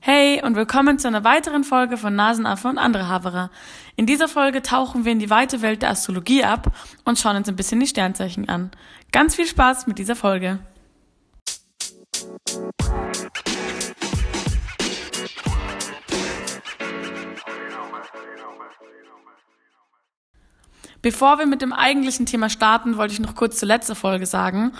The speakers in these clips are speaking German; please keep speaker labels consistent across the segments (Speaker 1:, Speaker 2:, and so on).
Speaker 1: Hey und willkommen zu einer weiteren Folge von Nasenaffe und andere Haverer. In dieser Folge tauchen wir in die weite Welt der Astrologie ab und schauen uns ein bisschen die Sternzeichen an. Ganz viel Spaß mit dieser Folge. Bevor wir mit dem eigentlichen Thema starten, wollte ich noch kurz zur letzten Folge sagen,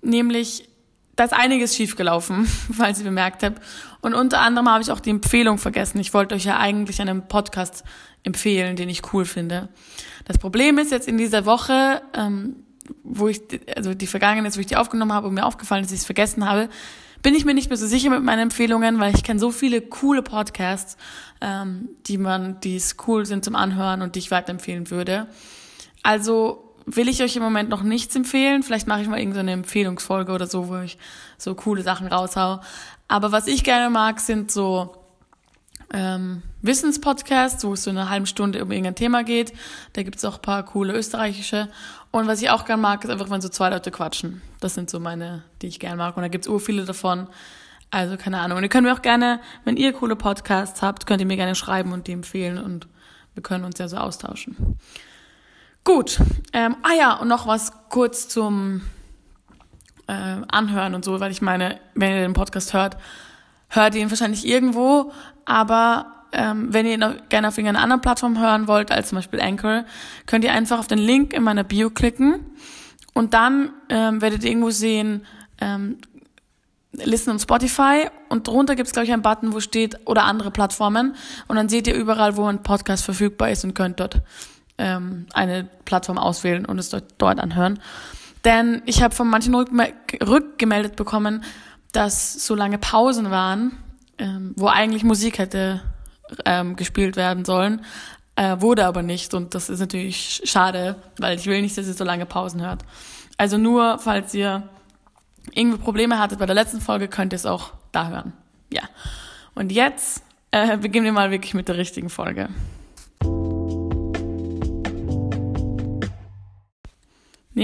Speaker 1: nämlich da ist einiges schiefgelaufen, falls ihr bemerkt habt. Und unter anderem habe ich auch die Empfehlung vergessen. Ich wollte euch ja eigentlich einen Podcast empfehlen, den ich cool finde. Das Problem ist jetzt in dieser Woche, ähm, wo ich, also die vergangene ist, wo ich die aufgenommen habe und mir aufgefallen ist, dass ich es vergessen habe, bin ich mir nicht mehr so sicher mit meinen Empfehlungen, weil ich kenne so viele coole Podcasts, ähm, die man, die cool sind zum Anhören und die ich weiterempfehlen würde. Also will ich euch im Moment noch nichts empfehlen. Vielleicht mache ich mal irgendeine Empfehlungsfolge oder so, wo ich so coole Sachen raushau. Aber was ich gerne mag, sind so ähm, Wissenspodcasts, wo es so eine halbe Stunde um irgendein Thema geht. Da gibt es auch paar coole österreichische. Und was ich auch gerne mag, ist einfach, wenn so zwei Leute quatschen. Das sind so meine, die ich gerne mag. Und da gibt es ur viele davon. Also keine Ahnung. Und ihr könnt mir auch gerne, wenn ihr coole Podcasts habt, könnt ihr mir gerne schreiben und die empfehlen. Und wir können uns ja so austauschen. Gut. Ähm, ah ja, und noch was kurz zum äh, Anhören und so, weil ich meine, wenn ihr den Podcast hört, hört ihr ihn wahrscheinlich irgendwo, aber ähm, wenn ihr ihn auch gerne auf irgendeiner anderen Plattform hören wollt, als zum Beispiel Anchor, könnt ihr einfach auf den Link in meiner Bio klicken und dann ähm, werdet ihr irgendwo sehen, ähm, Listen und Spotify und drunter gibt es, glaube ich, einen Button, wo steht oder andere Plattformen und dann seht ihr überall, wo ein Podcast verfügbar ist und könnt dort ähm, eine Plattform auswählen und es dort, dort anhören. Denn ich habe von manchen rückgemeldet bekommen, dass so lange Pausen waren, ähm, wo eigentlich Musik hätte ähm, gespielt werden sollen, äh, wurde aber nicht. Und das ist natürlich schade, weil ich will nicht, dass ihr so lange Pausen hört. Also nur, falls ihr irgendwie Probleme hattet bei der letzten Folge, könnt ihr es auch da hören. Ja. Und jetzt äh, beginnen wir mal wirklich mit der richtigen Folge.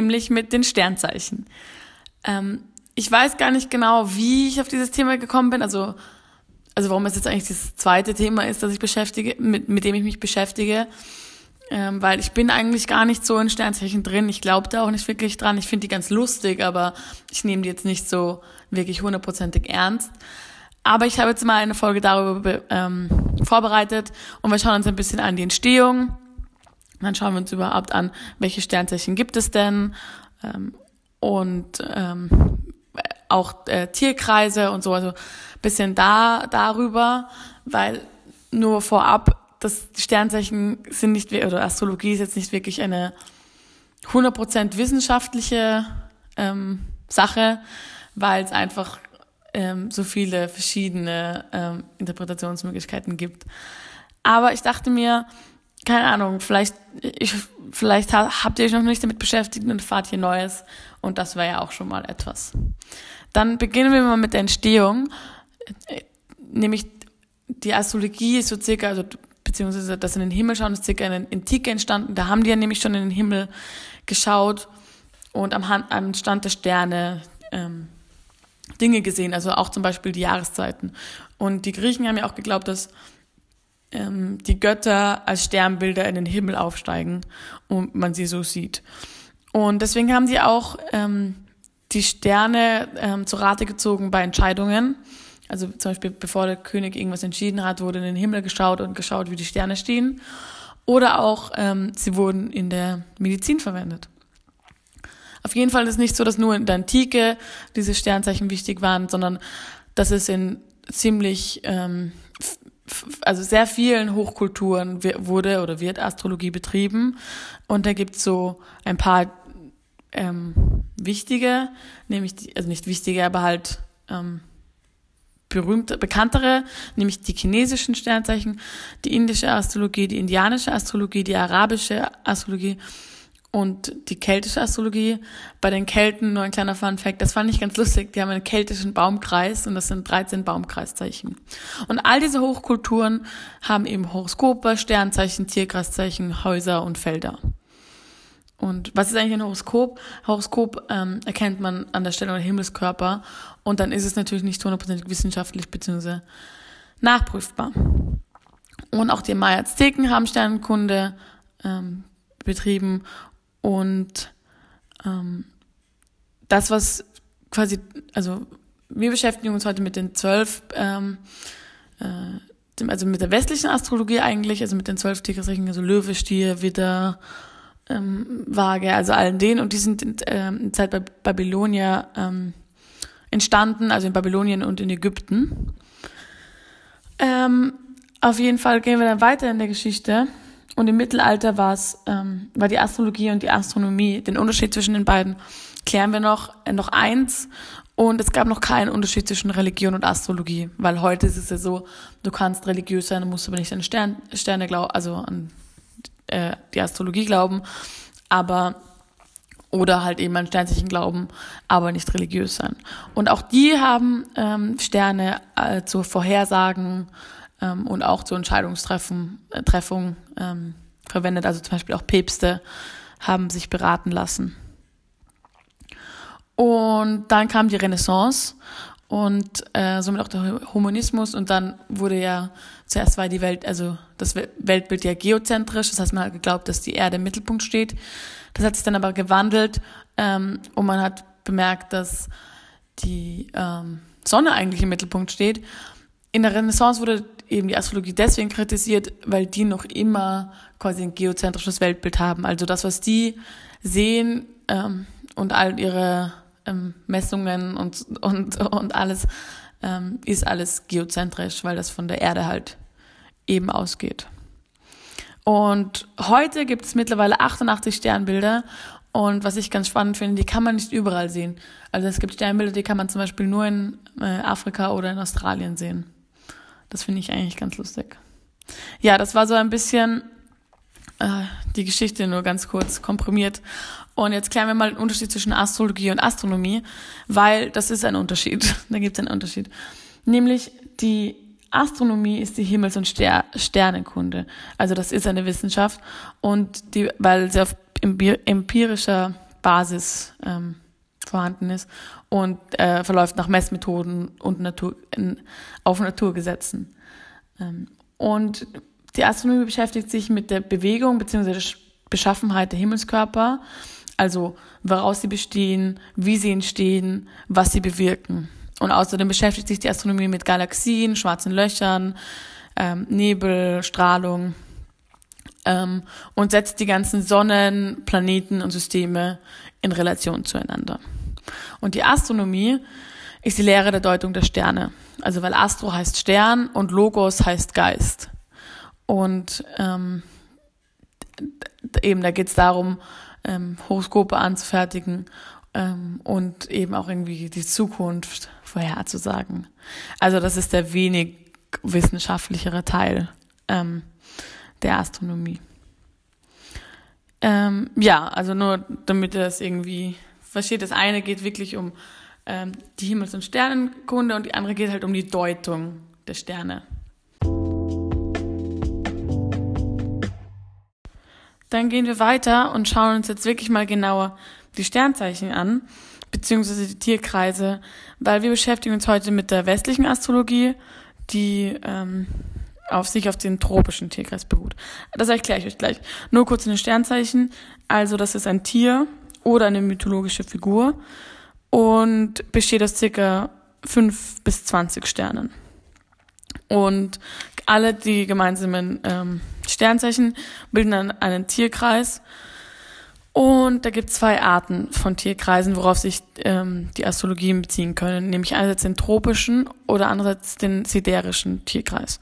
Speaker 1: Nämlich mit den Sternzeichen. Ähm, ich weiß gar nicht genau, wie ich auf dieses Thema gekommen bin, also, also warum es jetzt eigentlich das zweite Thema ist, das ich beschäftige, mit, mit dem ich mich beschäftige, ähm, weil ich bin eigentlich gar nicht so in Sternzeichen drin. Ich glaube da auch nicht wirklich dran. Ich finde die ganz lustig, aber ich nehme die jetzt nicht so wirklich hundertprozentig ernst. Aber ich habe jetzt mal eine Folge darüber ähm, vorbereitet und wir schauen uns ein bisschen an die Entstehung, dann schauen wir uns überhaupt an, welche Sternzeichen gibt es denn ähm, und ähm, auch äh, Tierkreise und so, also bisschen da darüber, weil nur vorab, das Sternzeichen sind nicht, oder Astrologie ist jetzt nicht wirklich eine 100% wissenschaftliche ähm, Sache, weil es einfach ähm, so viele verschiedene ähm, Interpretationsmöglichkeiten gibt. Aber ich dachte mir, keine Ahnung, vielleicht, ich, vielleicht habt ihr euch noch nicht damit beschäftigt und fahrt hier Neues. Und das wäre ja auch schon mal etwas. Dann beginnen wir mal mit der Entstehung. Nämlich die Astrologie ist so circa, also beziehungsweise das in den Himmel schauen, ist circa in der Antike entstanden. Da haben die ja nämlich schon in den Himmel geschaut und am, Hand, am Stand der Sterne ähm, Dinge gesehen, also auch zum Beispiel die Jahreszeiten. Und die Griechen haben ja auch geglaubt, dass ähm, die Götter als Sternbilder in den Himmel aufsteigen und man sie so sieht. Und deswegen haben sie auch ähm, die Sterne ähm, zu Rate gezogen bei Entscheidungen. Also zum Beispiel, bevor der König irgendwas entschieden hat, wurde in den Himmel geschaut und geschaut, wie die Sterne stehen. Oder auch, ähm, sie wurden in der Medizin verwendet. Auf jeden Fall ist es nicht so, dass nur in der Antike diese Sternzeichen wichtig waren, sondern dass es in ziemlich ähm, also sehr vielen Hochkulturen wurde oder wird Astrologie betrieben. Und da gibt's so ein paar ähm, wichtige, nämlich die, also nicht wichtige, aber halt ähm, berühmte, bekanntere, nämlich die chinesischen Sternzeichen, die indische Astrologie, die indianische Astrologie, die arabische Astrologie und die keltische Astrologie. Bei den Kelten, nur ein kleiner Fun Fact, das fand ich ganz lustig, die haben einen keltischen Baumkreis und das sind 13 Baumkreiszeichen. Und all diese Hochkulturen haben eben Horoskope, Sternzeichen, Tierkreiszeichen, Häuser und Felder. Und was ist eigentlich ein Horoskop? Horoskop ähm, erkennt man an der Stellung der Himmelskörper und dann ist es natürlich nicht hundertprozentig wissenschaftlich, beziehungsweise nachprüfbar. Und auch die Maya-Azteken haben Sternenkunde ähm, betrieben und ähm, das, was quasi, also wir beschäftigen uns heute mit den zwölf, ähm, äh, also mit der westlichen Astrologie eigentlich, also mit den zwölf Tierkreiszeichen, also Löwe, Stier, Widder, ähm, Waage, also allen denen. Und die sind in, ähm, in Zeit bei Babylonier ähm, entstanden, also in Babylonien und in Ägypten. Ähm, auf jeden Fall gehen wir dann weiter in der Geschichte. Und im Mittelalter war es, ähm, war die Astrologie und die Astronomie, den Unterschied zwischen den beiden klären wir noch, äh, noch eins. Und es gab noch keinen Unterschied zwischen Religion und Astrologie, weil heute ist es ja so, du kannst religiös sein, musst aber nicht an Stern, Sterne glauben, also an äh, die Astrologie glauben, aber oder halt eben an Sternzeichen glauben, aber nicht religiös sein. Und auch die haben ähm, Sterne äh, zur Vorhersagen ähm, und auch zur Entscheidungstreffung äh, ähm, verwendet. Also zum Beispiel auch Päpste haben sich beraten lassen. Und dann kam die Renaissance und äh, somit auch der Humanismus und dann wurde ja zuerst war die Welt, also das Weltbild ja geozentrisch, das heißt man hat geglaubt, dass die Erde im Mittelpunkt steht. Das hat sich dann aber gewandelt ähm, und man hat bemerkt, dass die ähm, Sonne eigentlich im Mittelpunkt steht. In der Renaissance wurde eben die Astrologie deswegen kritisiert, weil die noch immer quasi ein geozentrisches Weltbild haben. Also das, was die sehen ähm, und all ihre ähm, Messungen und, und, und alles, ähm, ist alles geozentrisch, weil das von der Erde halt eben ausgeht. Und heute gibt es mittlerweile 88 Sternbilder und was ich ganz spannend finde, die kann man nicht überall sehen. Also es gibt Sternbilder, die kann man zum Beispiel nur in äh, Afrika oder in Australien sehen. Das finde ich eigentlich ganz lustig. Ja, das war so ein bisschen äh, die Geschichte nur ganz kurz komprimiert. Und jetzt klären wir mal den Unterschied zwischen Astrologie und Astronomie, weil das ist ein Unterschied. da gibt es einen Unterschied. Nämlich die Astronomie ist die Himmels- und Ster Sternenkunde. Also das ist eine Wissenschaft und die, weil sie auf empirischer Basis ähm, vorhanden ist und äh, verläuft nach Messmethoden und Natur, in, auf Naturgesetzen. Ähm, und die Astronomie beschäftigt sich mit der Bewegung bzw. Beschaffenheit der Himmelskörper, also woraus sie bestehen, wie sie entstehen, was sie bewirken. Und außerdem beschäftigt sich die Astronomie mit Galaxien, schwarzen Löchern, ähm, Nebel, Strahlung ähm, und setzt die ganzen Sonnen, Planeten und Systeme in Relation zueinander. Und die Astronomie ist die Lehre der Deutung der Sterne. Also weil Astro heißt Stern und Logos heißt Geist. Und ähm, eben da geht es darum, ähm, Horoskope anzufertigen ähm, und eben auch irgendwie die Zukunft vorherzusagen. Also das ist der wenig wissenschaftlichere Teil ähm, der Astronomie. Ähm, ja, also nur damit ihr das irgendwie versteht, das eine geht wirklich um ähm, die Himmels- und Sternenkunde und die andere geht halt um die Deutung der Sterne. Dann gehen wir weiter und schauen uns jetzt wirklich mal genauer die Sternzeichen an, beziehungsweise die Tierkreise, weil wir beschäftigen uns heute mit der westlichen Astrologie, die ähm, auf sich auf den tropischen Tierkreis beruht. Das erkläre ich euch gleich. Nur kurz in den Sternzeichen. Also das ist ein Tier oder eine mythologische Figur und besteht aus circa fünf bis zwanzig Sternen. Und alle die gemeinsamen ähm, Sternzeichen bilden dann einen Tierkreis. Und da gibt es zwei Arten von Tierkreisen, worauf sich ähm, die Astrologien beziehen können, nämlich einerseits den tropischen oder andererseits den siderischen Tierkreis.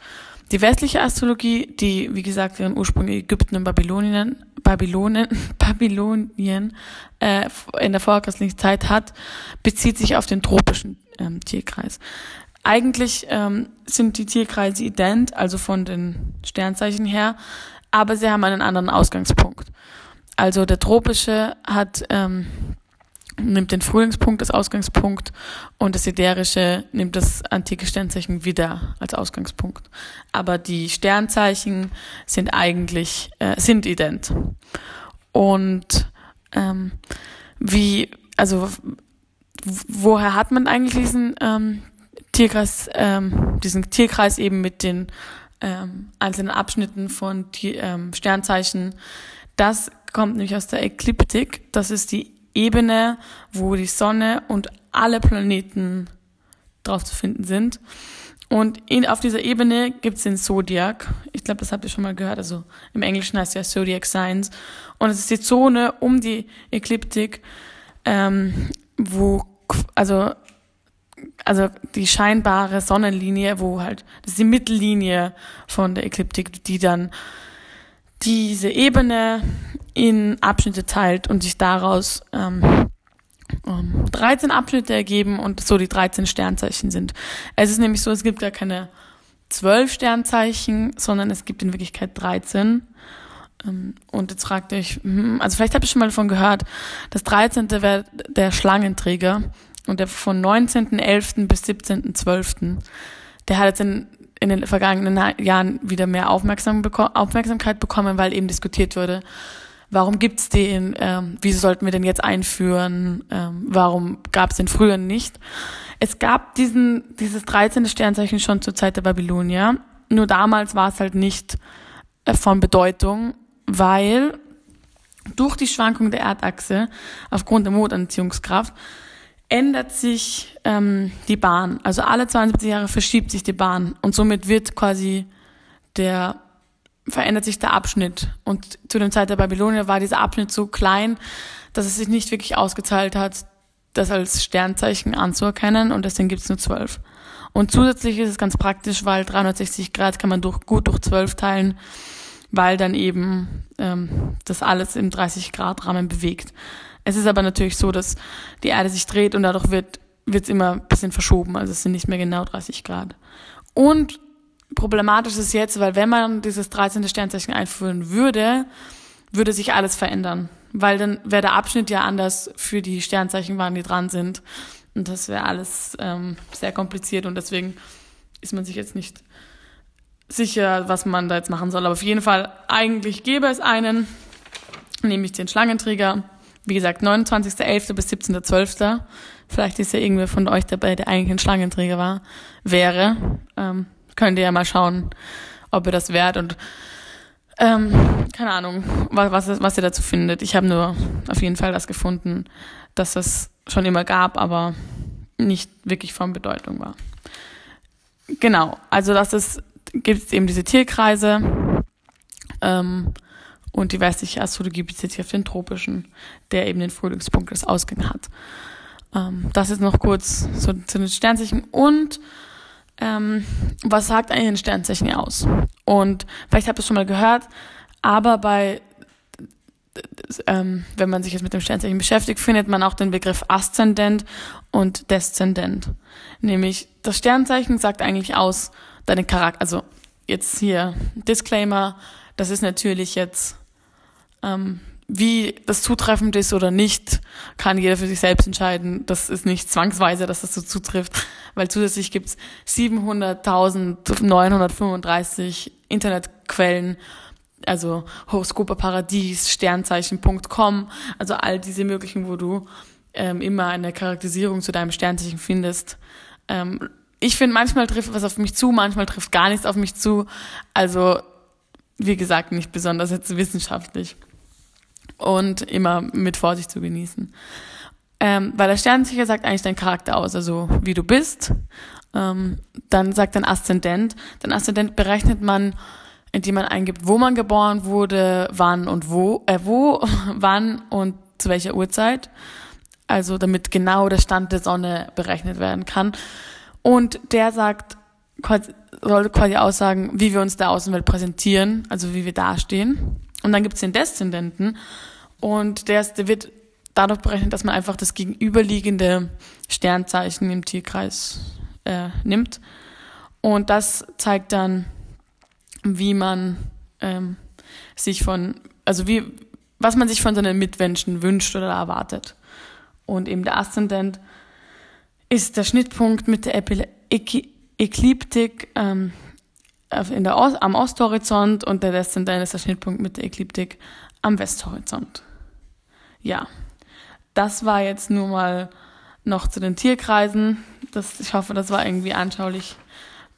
Speaker 1: Die westliche Astrologie, die, wie gesagt, ihren Ursprung in Ägypten und Babylonien, Babylonien, Babylonien äh, in der vorchristlichen Zeit hat, bezieht sich auf den tropischen ähm, Tierkreis. Eigentlich ähm, sind die Tierkreise ident, also von den Sternzeichen her, aber sie haben einen anderen Ausgangspunkt. Also der tropische hat ähm, nimmt den Frühlingspunkt als Ausgangspunkt und das siderische nimmt das antike Sternzeichen wieder als Ausgangspunkt. Aber die Sternzeichen sind eigentlich äh, sind ident. Und ähm, wie also woher hat man eigentlich diesen ähm, Tierkreis, ähm, diesen Tierkreis eben mit den ähm, einzelnen Abschnitten von die, ähm, Sternzeichen. Das kommt nämlich aus der Ekliptik. Das ist die Ebene, wo die Sonne und alle Planeten drauf zu finden sind. Und in, auf dieser Ebene gibt's den Zodiac. Ich glaube, das habt ihr schon mal gehört. Also im Englischen heißt ja Zodiac Signs. Und es ist die Zone um die Ekliptik, ähm, wo, also, also die scheinbare Sonnenlinie, wo halt, das ist die Mittellinie von der Ekliptik, die dann diese Ebene in Abschnitte teilt und sich daraus ähm, 13 Abschnitte ergeben und so die 13 Sternzeichen sind. Es ist nämlich so, es gibt gar keine 12 Sternzeichen, sondern es gibt in Wirklichkeit 13. Ähm, und jetzt fragt euch, hm, also vielleicht habt ihr schon mal davon gehört, das 13. wäre der Schlangenträger und der von 19.11. bis 17.12. Der hat jetzt in, in den vergangenen Jahren wieder mehr Aufmerksamkeit bekommen, weil eben diskutiert wurde, warum gibt's den, ähm, wieso sollten wir den jetzt einführen, ähm, warum gab's den früher nicht. Es gab diesen, dieses 13. Sternzeichen schon zur Zeit der Babylonier, nur damals war es halt nicht äh, von Bedeutung, weil durch die Schwankung der Erdachse aufgrund der Mondanziehungskraft ändert sich ähm, die Bahn. Also alle 72 Jahre verschiebt sich die Bahn und somit wird quasi der verändert sich der Abschnitt. Und zu dem Zeit der Babylonier war dieser Abschnitt so klein, dass es sich nicht wirklich ausgezahlt hat, das als Sternzeichen anzuerkennen und deswegen gibt es nur zwölf. Und zusätzlich ist es ganz praktisch, weil 360 Grad kann man durch, gut durch zwölf teilen, weil dann eben ähm, das alles im 30 Grad Rahmen bewegt. Es ist aber natürlich so, dass die Erde sich dreht und dadurch wird es immer ein bisschen verschoben, also es sind nicht mehr genau 30 Grad. Und problematisch ist jetzt, weil wenn man dieses 13. Sternzeichen einführen würde, würde sich alles verändern. Weil dann wäre der Abschnitt ja anders für die Sternzeichen, wann die dran sind. Und das wäre alles ähm, sehr kompliziert und deswegen ist man sich jetzt nicht sicher, was man da jetzt machen soll. Aber auf jeden Fall, eigentlich gäbe es einen, nämlich den Schlangenträger. Wie gesagt, 29.11. bis 17.12. Vielleicht ist ja irgendwer von euch dabei, der eigentlich ein Schlangenträger war, wäre. Ähm, könnt ihr ja mal schauen, ob ihr das wert und ähm, keine Ahnung, was, was, was ihr dazu findet. Ich habe nur auf jeden Fall das gefunden, dass es schon immer gab, aber nicht wirklich von Bedeutung war. Genau, also das ist, gibt es eben diese Tierkreise ähm, und die westliche Astrologie bezieht sich auf den tropischen, der eben den Frühlingspunkt des Ausgangs hat. Ähm, das ist noch kurz zu, zu den Sternzeichen und ähm, was sagt eigentlich ein Sternzeichen aus? Und vielleicht habt ihr es schon mal gehört, aber bei, ähm, wenn man sich jetzt mit dem Sternzeichen beschäftigt, findet man auch den Begriff Aszendent und Deszendent. Nämlich, das Sternzeichen sagt eigentlich aus deinen Charakter, also jetzt hier Disclaimer, das ist natürlich jetzt ähm, wie das zutreffend ist oder nicht, kann jeder für sich selbst entscheiden. Das ist nicht zwangsweise, dass das so zutrifft, weil zusätzlich gibt's 700.935 Internetquellen, also Horoskope Paradies, Sternzeichen.com, also all diese möglichen, wo du ähm, immer eine Charakterisierung zu deinem Sternzeichen findest. Ähm, ich finde, manchmal trifft was auf mich zu, manchmal trifft gar nichts auf mich zu. Also, wie gesagt, nicht besonders jetzt wissenschaftlich und immer mit Vorsicht zu genießen. Ähm, weil der Sternzeichen sagt eigentlich deinen Charakter aus, also wie du bist. Ähm, dann sagt dein Aszendent. Dein Aszendent berechnet man, indem man eingibt, wo man geboren wurde, wann und wo, äh, wo, wann und zu welcher Uhrzeit. Also damit genau der Stand der Sonne berechnet werden kann. Und der sagt, soll quasi aussagen, wie wir uns der Außenwelt präsentieren, also wie wir dastehen. Und dann gibt's den Deszendenten und der, ist, der wird dadurch berechnet, dass man einfach das gegenüberliegende Sternzeichen im Tierkreis äh, nimmt. Und das zeigt dann, wie man ähm, sich von, also wie, was man sich von seinen Mitmenschen wünscht oder erwartet. Und eben der Aszendent ist der Schnittpunkt mit der Ekliptik ähm, in der Ost, am Osthorizont und der Deszendent ist der Schnittpunkt mit der Ekliptik am Westhorizont. Ja, das war jetzt nur mal noch zu den Tierkreisen. Das, ich hoffe, das war irgendwie anschaulich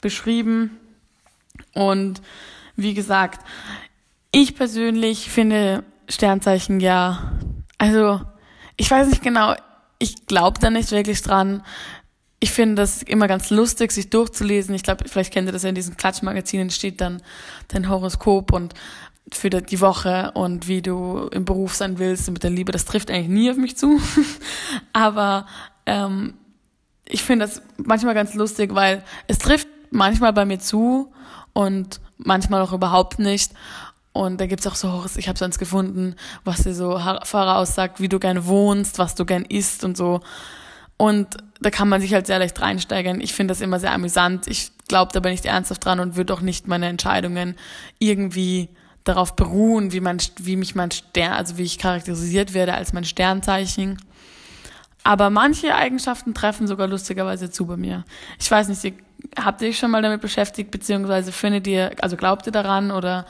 Speaker 1: beschrieben. Und wie gesagt, ich persönlich finde Sternzeichen ja, also ich weiß nicht genau, ich glaube da nicht wirklich dran. Ich finde das immer ganz lustig, sich durchzulesen. Ich glaube, vielleicht kennt ihr das ja in diesen Klatschmagazinen, steht dann dein Horoskop und für die Woche und wie du im Beruf sein willst und mit der Liebe. Das trifft eigentlich nie auf mich zu. Aber ähm, ich finde das manchmal ganz lustig, weil es trifft manchmal bei mir zu und manchmal auch überhaupt nicht. Und da gibt's auch so, ich habe sonst gefunden, was dir so voraussagt, wie du gerne wohnst, was du gern isst und so. Und da kann man sich halt sehr leicht reinsteigern. Ich finde das immer sehr amüsant. Ich glaube aber nicht ernsthaft dran und würde auch nicht meine Entscheidungen irgendwie darauf beruhen, wie, man, wie mich mein Stern, also wie ich charakterisiert werde als mein Sternzeichen. Aber manche Eigenschaften treffen sogar lustigerweise zu bei mir. Ich weiß nicht, habt ihr euch schon mal damit beschäftigt, beziehungsweise findet ihr, also glaubt ihr daran oder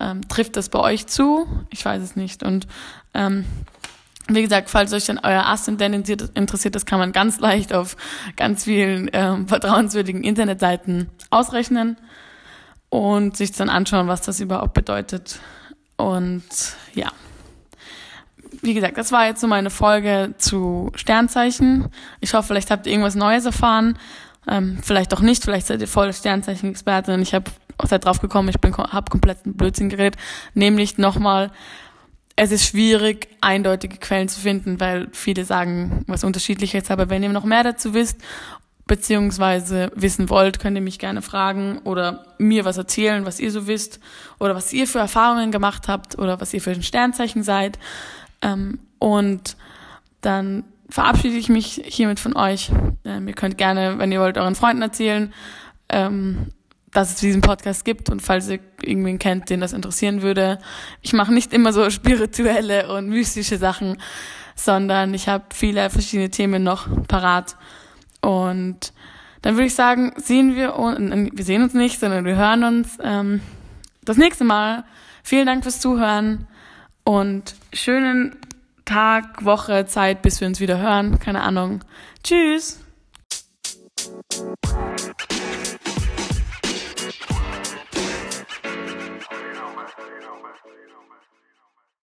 Speaker 1: ähm, trifft das bei euch zu? Ich weiß es nicht. Und ähm, wie gesagt, falls euch dann euer Aszendent interessiert, das kann man ganz leicht auf ganz vielen ähm, vertrauenswürdigen Internetseiten ausrechnen und sich dann anschauen, was das überhaupt bedeutet. Und ja, wie gesagt, das war jetzt so meine Folge zu Sternzeichen. Ich hoffe, vielleicht habt ihr irgendwas Neues erfahren. Ähm, vielleicht auch nicht, vielleicht seid ihr voll Sternzeichen-Expertin. Ich habe seid drauf gekommen, ich bin hab komplett einen Blödsinn geredet. Nämlich nochmal, es ist schwierig, eindeutige Quellen zu finden, weil viele sagen was unterschiedliches. Aber wenn ihr noch mehr dazu wisst, beziehungsweise wissen wollt, könnt ihr mich gerne fragen oder mir was erzählen, was ihr so wisst oder was ihr für Erfahrungen gemacht habt oder was ihr für ein Sternzeichen seid. Ähm, und dann verabschiede ich mich hiermit von euch. Ähm, ihr könnt gerne, wenn ihr wollt, euren Freunden erzählen, ähm, dass es diesen Podcast gibt und falls ihr irgendwen kennt, den das interessieren würde. Ich mache nicht immer so spirituelle und mystische Sachen, sondern ich habe viele verschiedene Themen noch parat. Und dann würde ich sagen, sehen wir uns, wir sehen uns nicht, sondern wir hören uns ähm, das nächste Mal. Vielen Dank fürs Zuhören und schönen Tag, Woche, Zeit, bis wir uns wieder hören. Keine Ahnung. Tschüss.